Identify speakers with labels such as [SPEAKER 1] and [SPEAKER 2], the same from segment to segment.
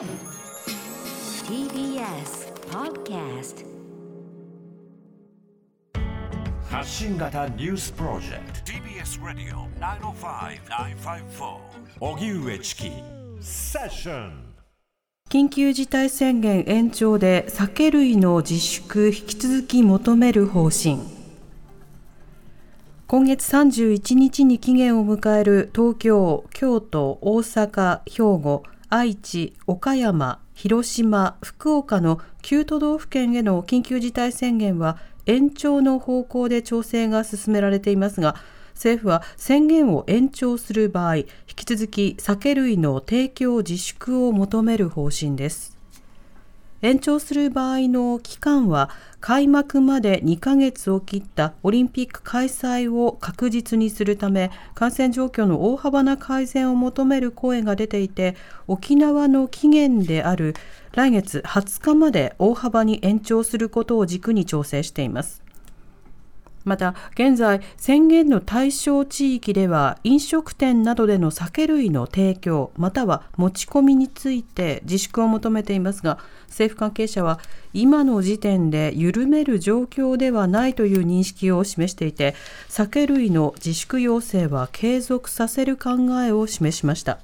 [SPEAKER 1] TBS Podcast
[SPEAKER 2] 発信型ニュースプロジェクト。
[SPEAKER 3] TBS Radio 905-954
[SPEAKER 2] 荻上チキ。セッション
[SPEAKER 4] 緊急事態宣言延長で酒類の自粛引き続き求める方針。今月31日に期限を迎える東京、京都、大阪、兵庫、愛知、岡山、広島、福岡の9都道府県への緊急事態宣言は延長の方向で調整が進められていますが政府は宣言を延長する場合引き続き酒類の提供自粛を求める方針です。延長する場合の期間は開幕まで2ヶ月を切ったオリンピック開催を確実にするため感染状況の大幅な改善を求める声が出ていて沖縄の期限である来月20日まで大幅に延長することを軸に調整しています。また現在宣言の対象地域では飲食店などでの酒類の提供または持ち込みについて自粛を求めていますが政府関係者は今の時点で緩める状況ではないという認識を示していて酒類の自粛要請は継続させる考えを示しました。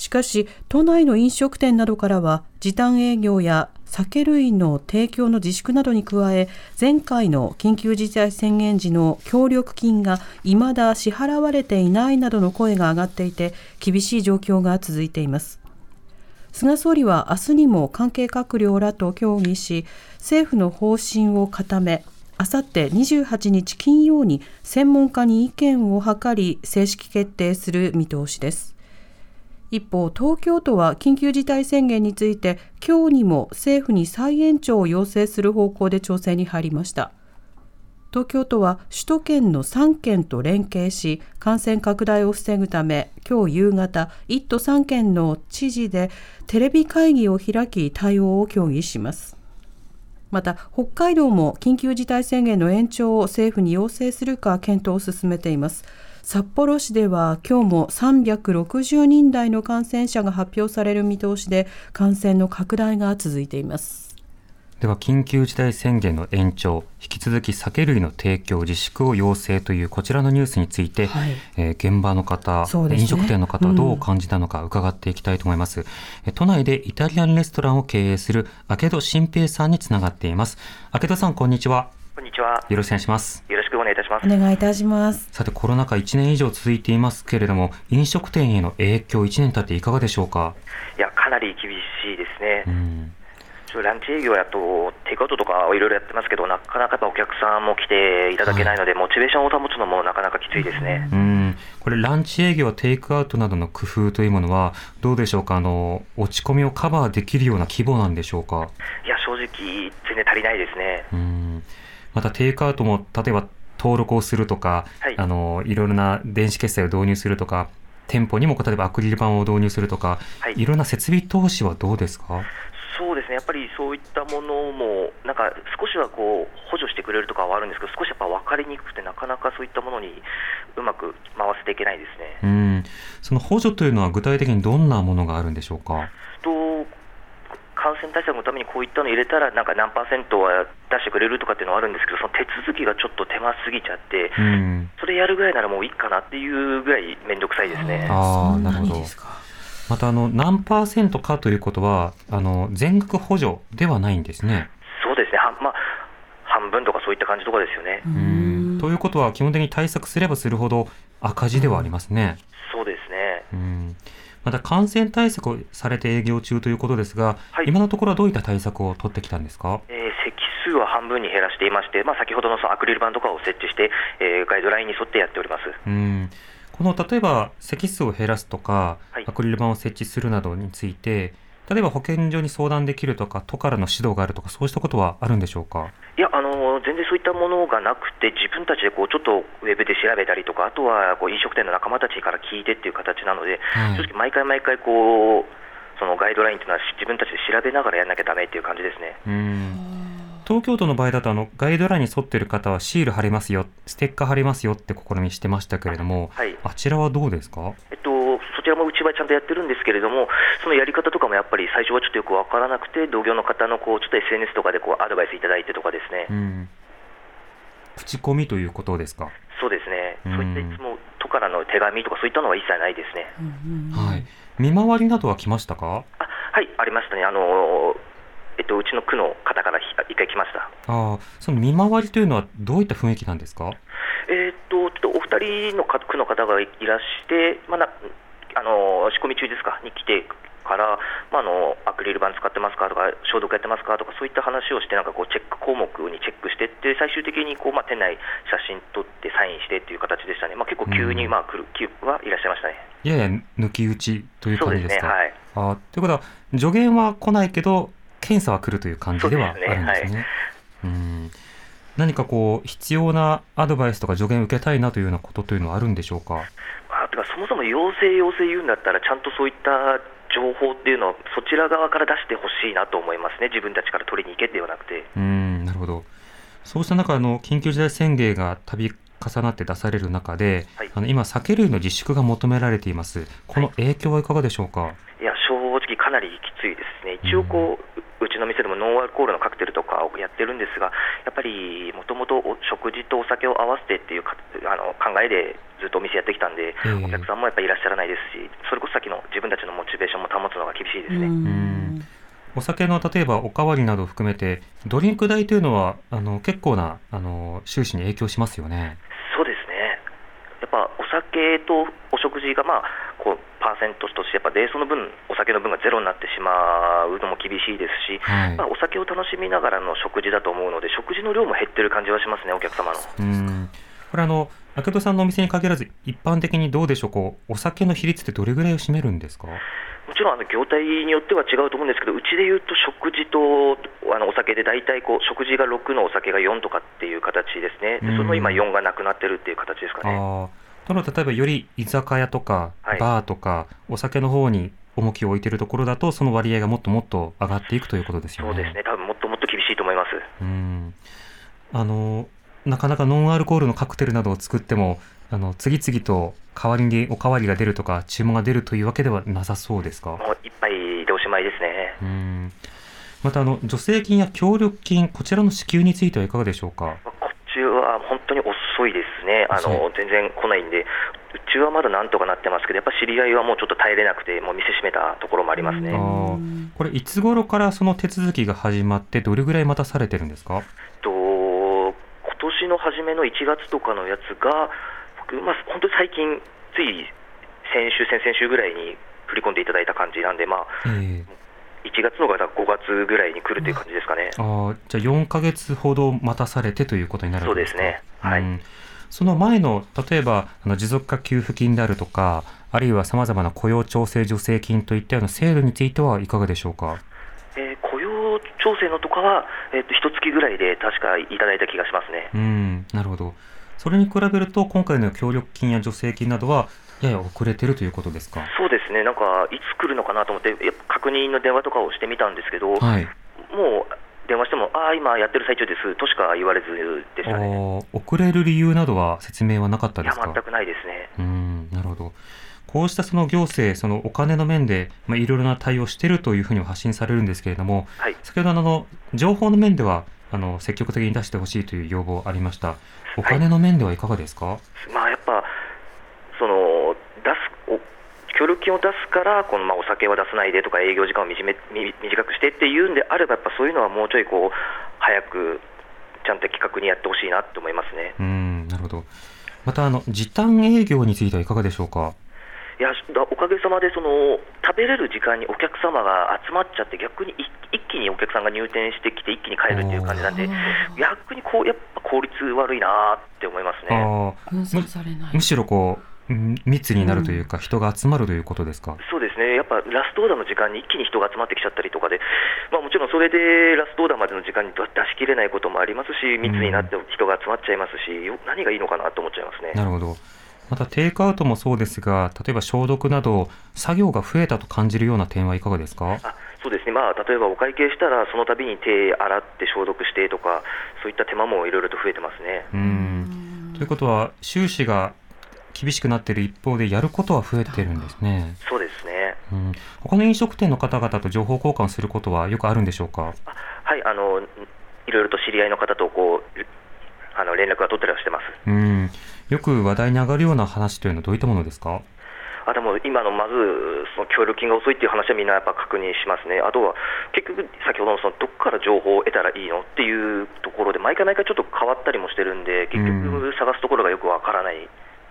[SPEAKER 4] しかし都内の飲食店などからは時短営業や酒類の提供の自粛などに加え前回の緊急事態宣言時の協力金が未だ支払われていないなどの声が上がっていて厳しい状況が続いています。菅総理は明日にも関係閣僚らと協議し政府の方針を固めあさって28日金曜に専門家に意見を諮り正式決定する見通しです。一方、東京都は緊急事態宣言について今日にも政府に再延長を要請する方向で調整に入りました。東京都は首都圏の3県と連携し感染拡大を防ぐため今日夕方1都3県の知事でテレビ会議を開き対応を協議します。また北海道も緊急事態宣言の延長を政府に要請するか検討を進めています。札幌市では今日も360人台の感染者が発表される見通しで感染の拡大が続いています。
[SPEAKER 5] では緊急事態宣言の延長引き続き酒類の提供自粛を要請というこちらのニュースについて、はい、えー、現場の方、ね、飲食店の方どう感じたのか伺っていきたいと思います、うん、都内でイタリアンレストランを経営する明戸新平さんにつながっています。明戸さんこんにちは。
[SPEAKER 6] こんにちは。
[SPEAKER 5] よろしくお願いします。
[SPEAKER 6] しくお願いいたします。
[SPEAKER 4] お願いいたします。
[SPEAKER 5] さて、コロナ禍1年以上続いていますけれども、飲食店への影響、1年経っていかがでしょうか？
[SPEAKER 6] いや、かなり厳しいですね。うんランチ営業やと、テイクアウトとかいろいろやってますけど、なかなかお客さんも来ていただけないので、はい、モチベーションを保つのもなかなかきついですね。
[SPEAKER 5] うんこれ、ランチ営業、テイクアウトなどの工夫というものは、どうでしょうか、あの落ち込みをカバーできるような規模なんでしょうか？
[SPEAKER 6] いや、正直、全然足りないですね。
[SPEAKER 5] うんまたテイクアウトも例えば登録をするとか、はい、あのいろいろな電子決済を導入するとか店舗にも例えばアクリル板を導入するとか、はい、いろんな設備投資はどうですか？
[SPEAKER 6] そうですね、やっぱりそういったものも、なんか少しはこう補助してくれるとかはあるんですけど、少しやっぱ分かりにくくて、なかなかそういったものにうまく回せていけないですね。
[SPEAKER 5] うん。その補助というのは、具体的にどんなものがあるんでしょうか？
[SPEAKER 6] と感染対策のためにこういったの入れたら、なんか何パーセントは出してくれるとかっていうのはあるんですけど、その手続きがちょっと手間すぎちゃって、うん、それやるぐらいならもういいかなっていうぐらい面倒くさいですね。
[SPEAKER 5] あなるほどまたあの何パーセントかということはあの全額補助ではないんですね。
[SPEAKER 6] そうですね。はまあ半分とかそういった感じとかですよね。
[SPEAKER 5] ということは基本的に対策すればするほど赤字ではありますね。
[SPEAKER 6] そうですね。
[SPEAKER 5] うんまた感染対策をされて営業中ということですが、はい、今のところはどういった対策を取ってきたんですか、
[SPEAKER 6] えー、席数は半分に減らしていまして、まあ、先ほどのそのアクリル板とかを設置して、えー、ガイドラインに沿ってやっております。
[SPEAKER 5] うん。この例えば席数を減らすとか、はい、アクリル板を設置するなどについて、例えば保健所に相談できるとか、都からの指導があるとか、そうしたことはあるんでしょうか？
[SPEAKER 6] いやあの、全然そういったものがなくて、自分たちでこうちょっとウェブで調べたりとか、あとはこう飲食店の仲間たちから聞いてっていう形なので、はい、正直、毎回毎回こう、そのガイドラインというのは自分たちで調べながらやらなきゃだめっていう感じですね。
[SPEAKER 5] 東京都の場合だとあのガイドラインに沿っている方はシール貼りますよ、ステッカー貼りますよって試みしてましたけれども、はい、あちらはどうですか、
[SPEAKER 6] えっと、そちゃんとやってるんですけれども、そのやり方とかもやっぱり最初はちょっとよく分からなくて、同業の方のこうちょっと SNS とかでこうアドバイスいただいてとかですね。うん
[SPEAKER 5] 口コミということですか？
[SPEAKER 6] そうですね。そういったいつも都からの手紙とかそういったのは一切ないですね。
[SPEAKER 5] はい。見回りなどは来ましたか？
[SPEAKER 6] あ、はい、ありましたね。あのえっとうちの区の方から一回来ました。
[SPEAKER 5] ああ、その見回りというのはどういった雰囲気なんですか？
[SPEAKER 6] えー、っとちょっとお二人の区の方がいらして、まあなあの仕込み中ですか？に来てから、まあ、あのアクリル板使ってますか？とか、消毒やってますか？とか、そういった話をして、なんかこうチェック項目にチェックしてって、最終的にこう、まあ、店内、写真撮ってサインしてっていう形でしたね、まあ、結構急に、まあ、来る気はいらっしゃいましたね。
[SPEAKER 5] やや抜き打ちという感じですか？
[SPEAKER 6] そうですね
[SPEAKER 5] はい、あということは、助言は来ないけど、検査は来るという感じではあるんですね。すねはい、うん何かこう必要なアドバイスとか助言を受けたいなというようなことというのはあるんでしょうか？
[SPEAKER 6] あてかそもそも要請要請言うんだったらちゃんとそういった情報っていうのをそちら側から出してほしいなと思いますね、自分たちから取りに行けではなくて。
[SPEAKER 5] うんなるほど。そうした中あの、緊急事態宣言が度重なって出される中で、はい、あの今、酒類の自粛が求められています、この影響はいかがでしょうか？
[SPEAKER 6] いや正直、かなりきついです。ね、一応こう、うちの店でもノンアルコールのカクテルとかをやってるんですが、やっぱりもともと食事とお酒を合わせてっていうあの考えでずっとお店やってきたんで、お客さんもやっぱりいらっしゃらないですし、それこそさっきの自分たちのモチベーションも保つのが厳しいですね。
[SPEAKER 5] お酒の例えばおかわりなどを含めて、ドリンク代というのはあの結構なあの収支に影響しますよね。
[SPEAKER 6] そうですねやっぱお酒とお食事が、まあ、こうパーセントとして、やっぱレースの分、お酒の分がゼロになってしまうのも厳しいですし、はい、まあ、お酒を楽しみながらの食事だと思うので、食事の量も減ってる感じはしますね、お客様の。
[SPEAKER 5] うんこれあの、明戸さんのお店に限らず、一般的にどうでしょう、こうお酒の比率ってどれぐらいを占めるんですか？も
[SPEAKER 6] ちろんあの業態によっては違うと思うんですけど、うちでいうと食事とあのお酒で大体こう食事が6のお酒が4とかっていう形ですね、でその今、4がなくなってるっていう形ですかね。
[SPEAKER 5] その例えばより居酒屋とかバーとか、お酒の方に重きを置いているところだと、その割合がもっともっと上がっていくということですよ
[SPEAKER 6] ね。そうですね、多分もっともっと厳しいと思います。
[SPEAKER 5] うん。あのなかなかノンアルコールのカクテルなどを作っても、あの次々と代わりにおかわりが出るとか、注文が出るというわけではなさそうですか？も
[SPEAKER 6] う一杯でおしまいですね。
[SPEAKER 5] うんまたあの助成金や協力金、こちらの支給についてはいかがでしょうか？
[SPEAKER 6] ちは本当に遅いですね、あの全然来ないんで、うちはまだなんとかなってますけど、やっぱ知り合いはもうちょっと耐えれなくて、もう店閉めたところもありますね
[SPEAKER 5] これ、いつ頃からその手続きが始まって、どれぐらい待たされてるんですか？
[SPEAKER 6] と今年の初めの1月とかのやつが、僕、まあ、本当に最近、つい先週、先々週ぐらいに振り込んでいただいた感じなんで、まあ、えー1月の方が5月ぐらいに来るという感じですかね。
[SPEAKER 5] あじゃあ4か月ほど待たされてということになる
[SPEAKER 6] そうですね。はい。うん、
[SPEAKER 5] その前の例えばあの持続化給付金であるとか、あるいはさまざまな雇用調整助成金といったような制度についてはいかがでしょうか？
[SPEAKER 6] 調整のとかは、えーと、一月ぐらいで確かいただいた気がしますね。
[SPEAKER 5] うんなるほど。それに比べると、今回の協力金や助成金などは、やや遅れてるということですか？
[SPEAKER 6] そうですね、なんかいつ来るのかなと思って、確認の電話とかをしてみたんですけど、はい、もう電話しても、ああ、今やってる最中ですとしか言われずでしたね
[SPEAKER 5] 遅れる理由などは説明はなかったですか
[SPEAKER 6] いや全くないですね。
[SPEAKER 5] うんなるほどこうしたその行政、そのお金の面で、まあ、いろいろな対応しているというふうに発信されるんですけれども、はい、先ほどあの情報の面ではあの積極的に出してほしいという要望ありました、お金の面ではいかがですか、はい、
[SPEAKER 6] まあ、やっぱその出す協力金を出すからこのまあお酒は出さないでとか営業時間を短くしてっていうんであればやっぱそういうのはもうちょいこう早くちゃんと企画にやってほしいなと思いますね。
[SPEAKER 5] うんなるほど。またあの時短営業についてはいかがでしょうか？
[SPEAKER 6] いやおかげさまでその食べれる時間にお客様が集まっちゃって逆に一気にお客さんが入店してきて一気に帰るっていう感じなんで逆にこうやっぱ効率悪いなって思います
[SPEAKER 5] ね。むしろこう密になるというか、人が集まるということですか、
[SPEAKER 6] そうですね、やっぱラストオーダーの時間に一気に人が集まってきちゃったりとかで、まあ、もちろんそれでラストオーダーまでの時間に出しきれないこともありますし、密になって人が集まっちゃいますし、何がいいのかなと思っちゃいますね。
[SPEAKER 5] なるほどまたテイクアウトもそうですが、例えば消毒など、作業が増えたと感じるような点はいかがですか？
[SPEAKER 6] あそうですね、まあ、例えばお会計したら、その度に手洗って消毒してとか、そういった手間もいろいろと増えてますね。
[SPEAKER 5] うんということは、収支が厳しくなっている一方で、やることは増えてるんですね。
[SPEAKER 6] そうですね。
[SPEAKER 5] うん、他の飲食店の方々と情報交換することはよくあるんでしょうか？
[SPEAKER 6] はい、あのいろいろと知り合いの方とこうあの連絡は取ったりはしてます。
[SPEAKER 5] うん、よく話題に上がるような話というのはどういったものですか？
[SPEAKER 6] あでも今のまず、その協力金が遅いっていう話はみんなやっぱ確認しますね、あとは結局、先ほどのそのどこから情報を得たらいいの？っていうところで、毎回毎回ちょっと変わったりもしてるんで、結局、探すところがよくわからない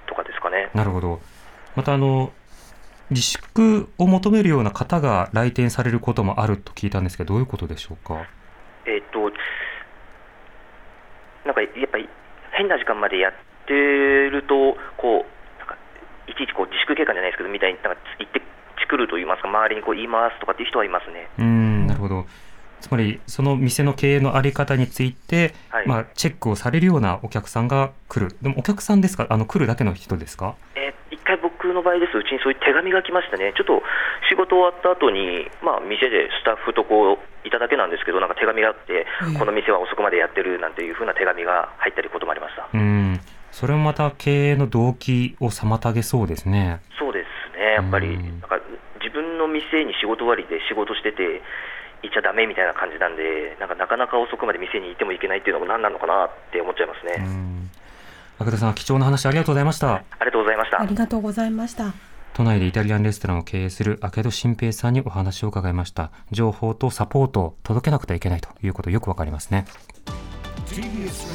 [SPEAKER 6] とかですかね。
[SPEAKER 5] なるほどまたあの自粛を求めるような方が来店されることもあると聞いたんですけど、どういうことでしょうか？
[SPEAKER 6] えっと、なんかやっぱり変な時間までやってると、こういちいちこう自粛警官じゃないですけど、みたいになんか言ってくると言いますか、周りにこう言いますとかっていう人はいますね。
[SPEAKER 5] うんなるほど。つまりその店の経営のあり方について、はい、まあ、チェックをされるようなお客さんが来る、でもお客さんですか、あの来るだけの人ですか、
[SPEAKER 6] えー、一回僕の場合です、うちにそういう手紙が来ましたね、ちょっと仕事終わった後に、まあ、店でスタッフとこういただけなんですけど、なんか手紙があって、この店は遅くまでやってるなんていうふうな手紙が入ったりこともありました。
[SPEAKER 5] うんそれもまた経営の動機を妨げそうですね。
[SPEAKER 6] そうですね、やっぱり、なんか自分の店に仕事終わりで仕事してて、行っちゃだめみたいな感じなんで、なんかなかなか遅くまで店にいてもいけないっていうのも何なのかなって思っちゃいますね。
[SPEAKER 5] 赤田さん、貴重な話ありがとうございました。あ
[SPEAKER 6] りがとうございました。
[SPEAKER 4] ありがとうございました。
[SPEAKER 5] 都内でイタリアンレストランを経営する明戸新平さんにお話を伺いました。情報とサポートを届けなくてはいけないということよくわかりますね。TBS